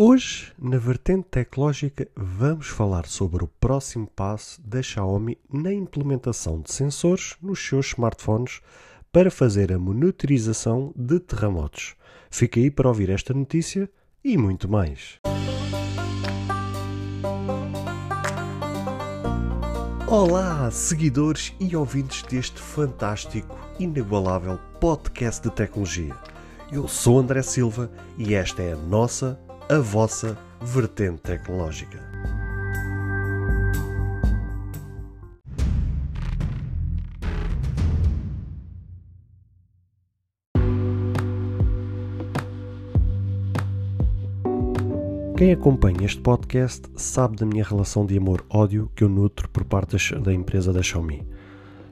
Hoje, na vertente tecnológica, vamos falar sobre o próximo passo da Xiaomi na implementação de sensores nos seus smartphones para fazer a monitorização de terremotos. Fica aí para ouvir esta notícia e muito mais. Olá, seguidores e ouvintes deste fantástico, inigualável podcast de tecnologia. Eu sou André Silva e esta é a nossa a vossa vertente tecnológica. Quem acompanha este podcast sabe da minha relação de amor-ódio que eu nutro por parte da empresa da Xiaomi.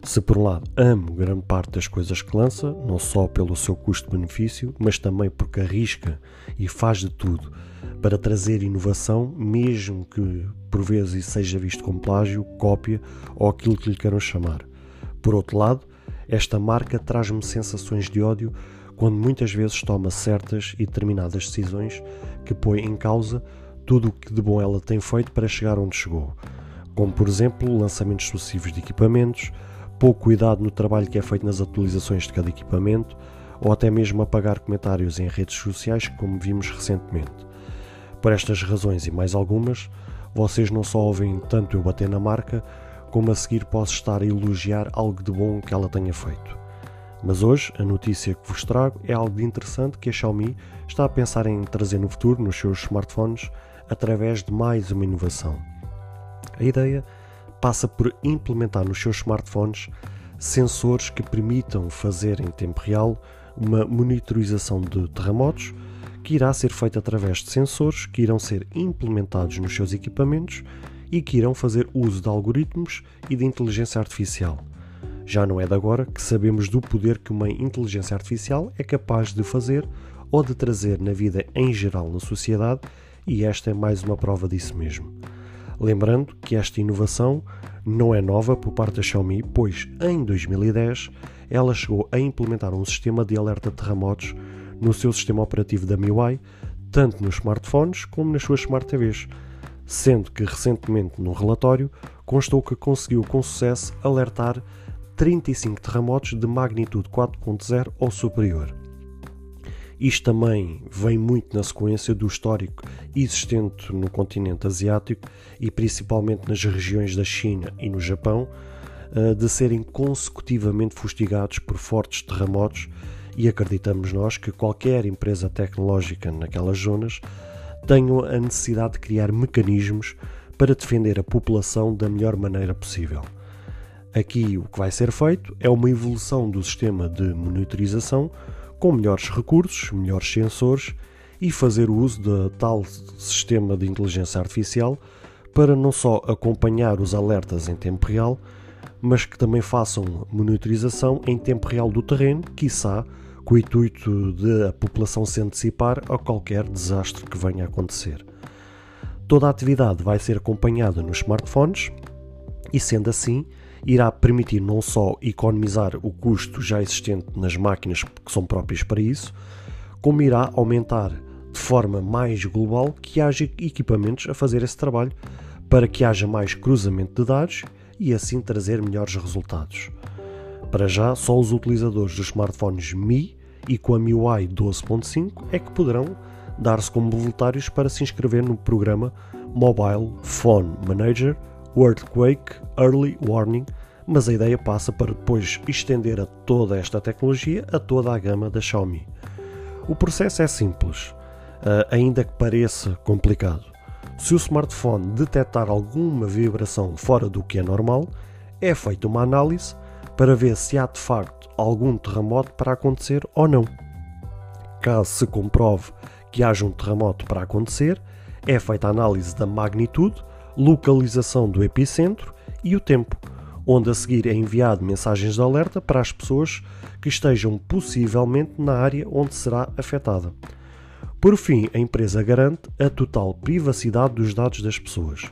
Se por um lado amo grande parte das coisas que lança, não só pelo seu custo-benefício, mas também porque arrisca e faz de tudo para trazer inovação, mesmo que por vezes seja visto como plágio, cópia ou aquilo que lhe queiram chamar. Por outro lado, esta marca traz-me sensações de ódio quando muitas vezes toma certas e determinadas decisões que põem em causa tudo o que de bom ela tem feito para chegar onde chegou, como por exemplo lançamentos sucessivos de equipamentos, pouco cuidado no trabalho que é feito nas atualizações de cada equipamento ou até mesmo apagar comentários em redes sociais, como vimos recentemente. Por estas razões e mais algumas, vocês não só ouvem tanto eu bater na marca, como a seguir posso estar a elogiar algo de bom que ela tenha feito. Mas hoje a notícia que vos trago é algo de interessante que a Xiaomi está a pensar em trazer no futuro nos seus smartphones através de mais uma inovação. A ideia passa por implementar nos seus smartphones sensores que permitam fazer em tempo real uma monitorização de terremotos, que irá ser feita através de sensores que irão ser implementados nos seus equipamentos e que irão fazer uso de algoritmos e de inteligência artificial. Já não é de agora que sabemos do poder que uma inteligência artificial é capaz de fazer ou de trazer na vida em geral na sociedade, e esta é mais uma prova disso mesmo. Lembrando que esta inovação não é nova por parte da Xiaomi, pois em 2010 ela chegou a implementar um sistema de alerta de terremotos no seu sistema operativo da MIUI, tanto nos smartphones como nas suas Smart TVs, sendo que recentemente no relatório constou que conseguiu com sucesso alertar 35 terremotos de magnitude 4.0 ou superior. Isto também vem muito na sequência do histórico existente no continente asiático e principalmente nas regiões da China e no Japão, eh, de serem consecutivamente fustigados por fortes terremotos e acreditamos nós que qualquer empresa tecnológica naquelas zonas tenha a necessidade de criar mecanismos para defender a população da melhor maneira possível. Aqui o que vai ser feito é uma evolução do sistema de monitorização com melhores recursos, melhores sensores e fazer uso de tal sistema de inteligência artificial para não só acompanhar os alertas em tempo real, mas que também façam monitorização em tempo real do terreno, quiçá com o intuito de a população se antecipar a qualquer desastre que venha a acontecer. Toda a atividade vai ser acompanhada nos smartphones e, sendo assim, irá permitir não só economizar o custo já existente nas máquinas que são próprias para isso, como irá aumentar de forma mais global que haja equipamentos a fazer esse trabalho para que haja mais cruzamento de dados e assim trazer melhores resultados. Para já, só os utilizadores dos smartphones Mi e com a MIUI 12.5 é que poderão dar-se como voluntários para se inscrever no programa Mobile Phone Manager Earthquake Early Warning, mas a ideia passa para depois estender a toda esta tecnologia a toda a gama da Xiaomi. O processo é simples, eh, ainda que pareça complicado. Se o smartphone detectar alguma vibração fora do que é normal, é feita uma análise para ver se há de facto algum terremoto para acontecer ou não. Caso se comprove que haja um terremoto para acontecer, é feita a análise da magnitude localização do epicentro e o tempo, onde a seguir é enviado mensagens de alerta para as pessoas que estejam possivelmente na área onde será afetada. Por fim, a empresa garante a total privacidade dos dados das pessoas,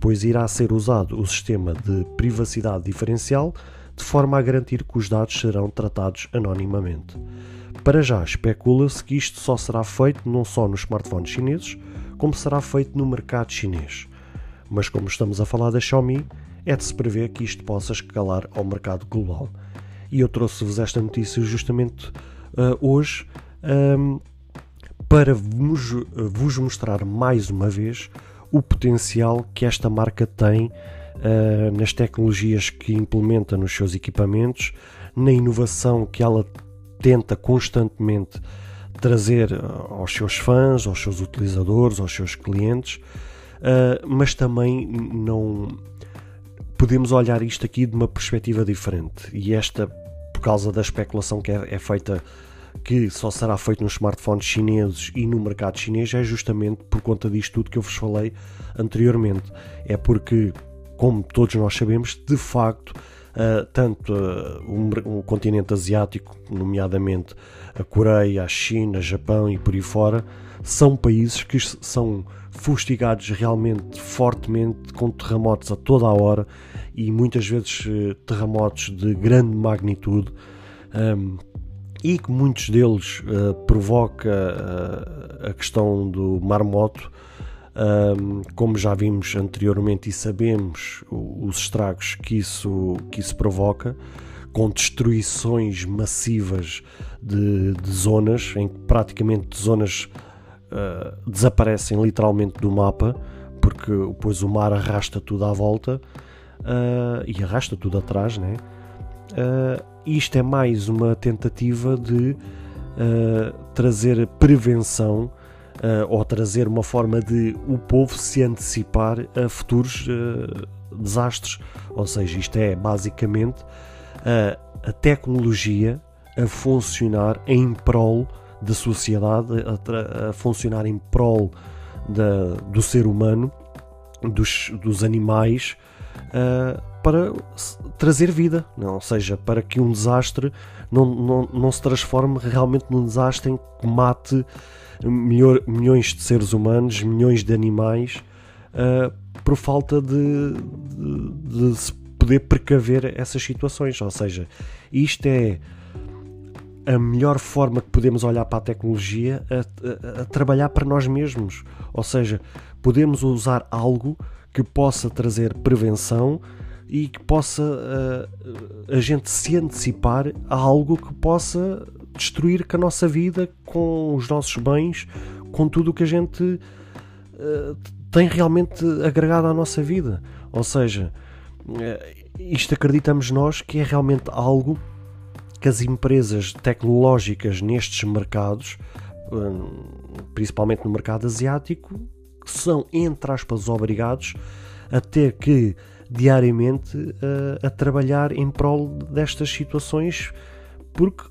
pois irá ser usado o sistema de privacidade diferencial de forma a garantir que os dados serão tratados anonimamente. Para já, especula-se que isto só será feito não só nos smartphones chineses, como será feito no mercado chinês. Mas como estamos a falar da Xiaomi, é de se prever que isto possa escalar ao mercado global. E eu trouxe-vos esta notícia justamente uh, hoje um, para vos, vos, mostrar mais uma vez o potencial que esta marca tem uh, nas tecnologias que implementa nos seus equipamentos, na inovação que ela tenta constantemente trazer aos seus fãs, aos seus utilizadores, aos seus clientes, uh, mas também não podemos olhar isto aqui de uma perspectiva diferente e esta por causa da especulação que é, é feita que só será feito nos smartphones chineses e no mercado chinês é justamente por conta disto tudo que eu vos falei anteriormente. É porque, como todos nós sabemos, de facto, uh, tanto uh, o, o, continente asiático, nomeadamente a Coreia, a China, Japão e por aí fora, são países que são fustigados realmente fortemente com terremotos a toda a hora e muitas vezes uh, terremotos de grande magnitude. Um, e que muitos deles uh, provoca uh, a questão do marmoto, um, como já vimos anteriormente e sabemos os estragos que isso, que isso provoca, com destruições massivas de, de zonas, em que praticamente zonas uh, desaparecem literalmente do mapa, porque depois o mar arrasta tudo à volta uh, e arrasta tudo atrás, né? Uh, isto é mais uma tentativa de trazer prevenção ou trazer uma forma de o povo se antecipar a futuros desastres. Ou seja, isto é basicamente a tecnologia a funcionar em prol da sociedade, a, a funcionar em prol da, do ser humano, dos, dos animais, uh, para trazer vida, não? ou seja, para que um desastre não, não, não se transforme realmente num desastre em que mate milhões de seres humanos, milhões de animais, uh, por falta de, de, de, se poder precaver essas situações. Ou seja, isto é a melhor forma que podemos olhar para a tecnologia a, a, a trabalhar para nós mesmos. Ou seja, podemos usar algo que possa trazer prevenção e que possa uh, a gente se antecipar a algo que possa destruir com a nossa vida, com os nossos bens, com tudo o que a gente uh, tem realmente agregado à nossa vida. Ou seja, uh, isto acreditamos nós que é realmente algo que as empresas tecnológicas nestes mercados, principalmente no mercado asiático, são, entre aspas, obrigados a ter que diariamente uh, a trabalhar em prol destas situações, porque,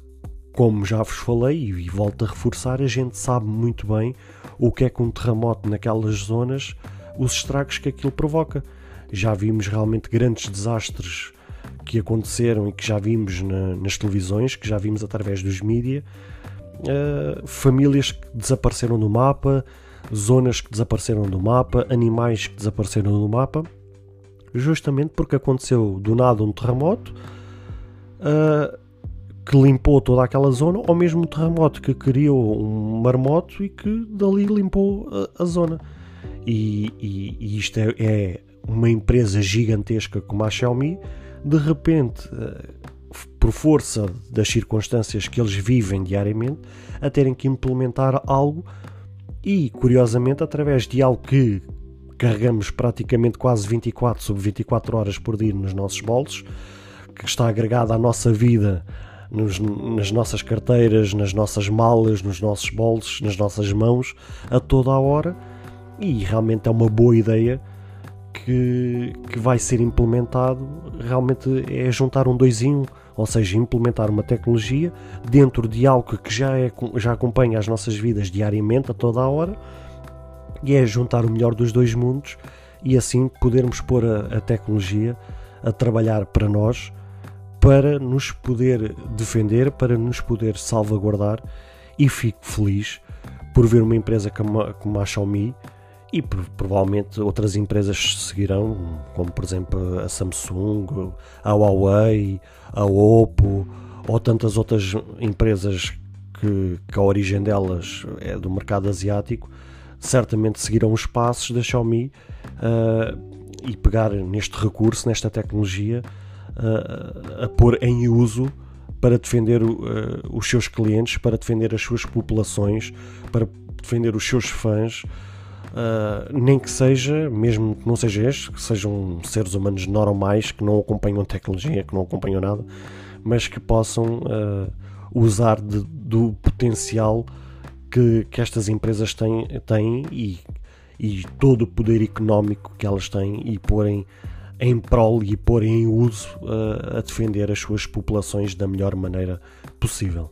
como já vos falei e volto a reforçar, a gente sabe muito bem o que é que um terremoto naquelas zonas, os estragos que aquilo provoca. Já vimos realmente grandes desastres que aconteceram e que já vimos na, nas televisões, que já vimos através dos mídias, uh, famílias que desapareceram do mapa, zonas que desapareceram do mapa, animais que desapareceram do mapa justamente porque aconteceu do nada um terremoto uh, que limpou toda aquela zona, ou mesmo um terremoto que criou um marmoto e que dali limpou a, a zona. E, e, e isto é, é, uma empresa gigantesca como a Xiaomi, de repente, uh, por força das circunstâncias que eles vivem diariamente, a terem que implementar algo e, curiosamente, através de algo que carregamos praticamente quase 24 sobre 24 horas por dia nos nossos bolsos, que está agregado à nossa vida, nos, nas nossas carteiras, nas nossas malas, nos nossos bolsos, nas nossas mãos, a toda a hora, e realmente é uma boa ideia que, que vai ser implementado. Realmente é juntar um dois em um, ou seja, implementar uma tecnologia dentro de algo que já, é, já acompanha as nossas vidas diariamente, a toda a hora e é juntar o melhor dos dois mundos e assim podermos pôr a, a tecnologia a trabalhar para nós, para nos poder defender, para nos poder salvaguardar e fico feliz por ver uma empresa como, como a Xiaomi e provavelmente outras empresas seguirão, como por exemplo a Samsung, a Huawei, a Oppo ou tantas outras empresas que, que a origem delas é do mercado asiático certamente seguirão os passos da Xiaomi uh, e pegar neste recurso, nesta tecnologia, uh, a pôr em uso para defender uh, os seus clientes, para defender as suas populações, para defender os seus fãs. Uh, nem que seja, mesmo que não seja este, que sejam seres humanos normais que não acompanham tecnologia, que não acompanham nada, mas que possam uh, usar de, do potencial que, que estas empresas têm, têm e, e todo o poder económico que elas têm e porem em prol e pôr em uso uh, a defender as suas populações da melhor maneira possível.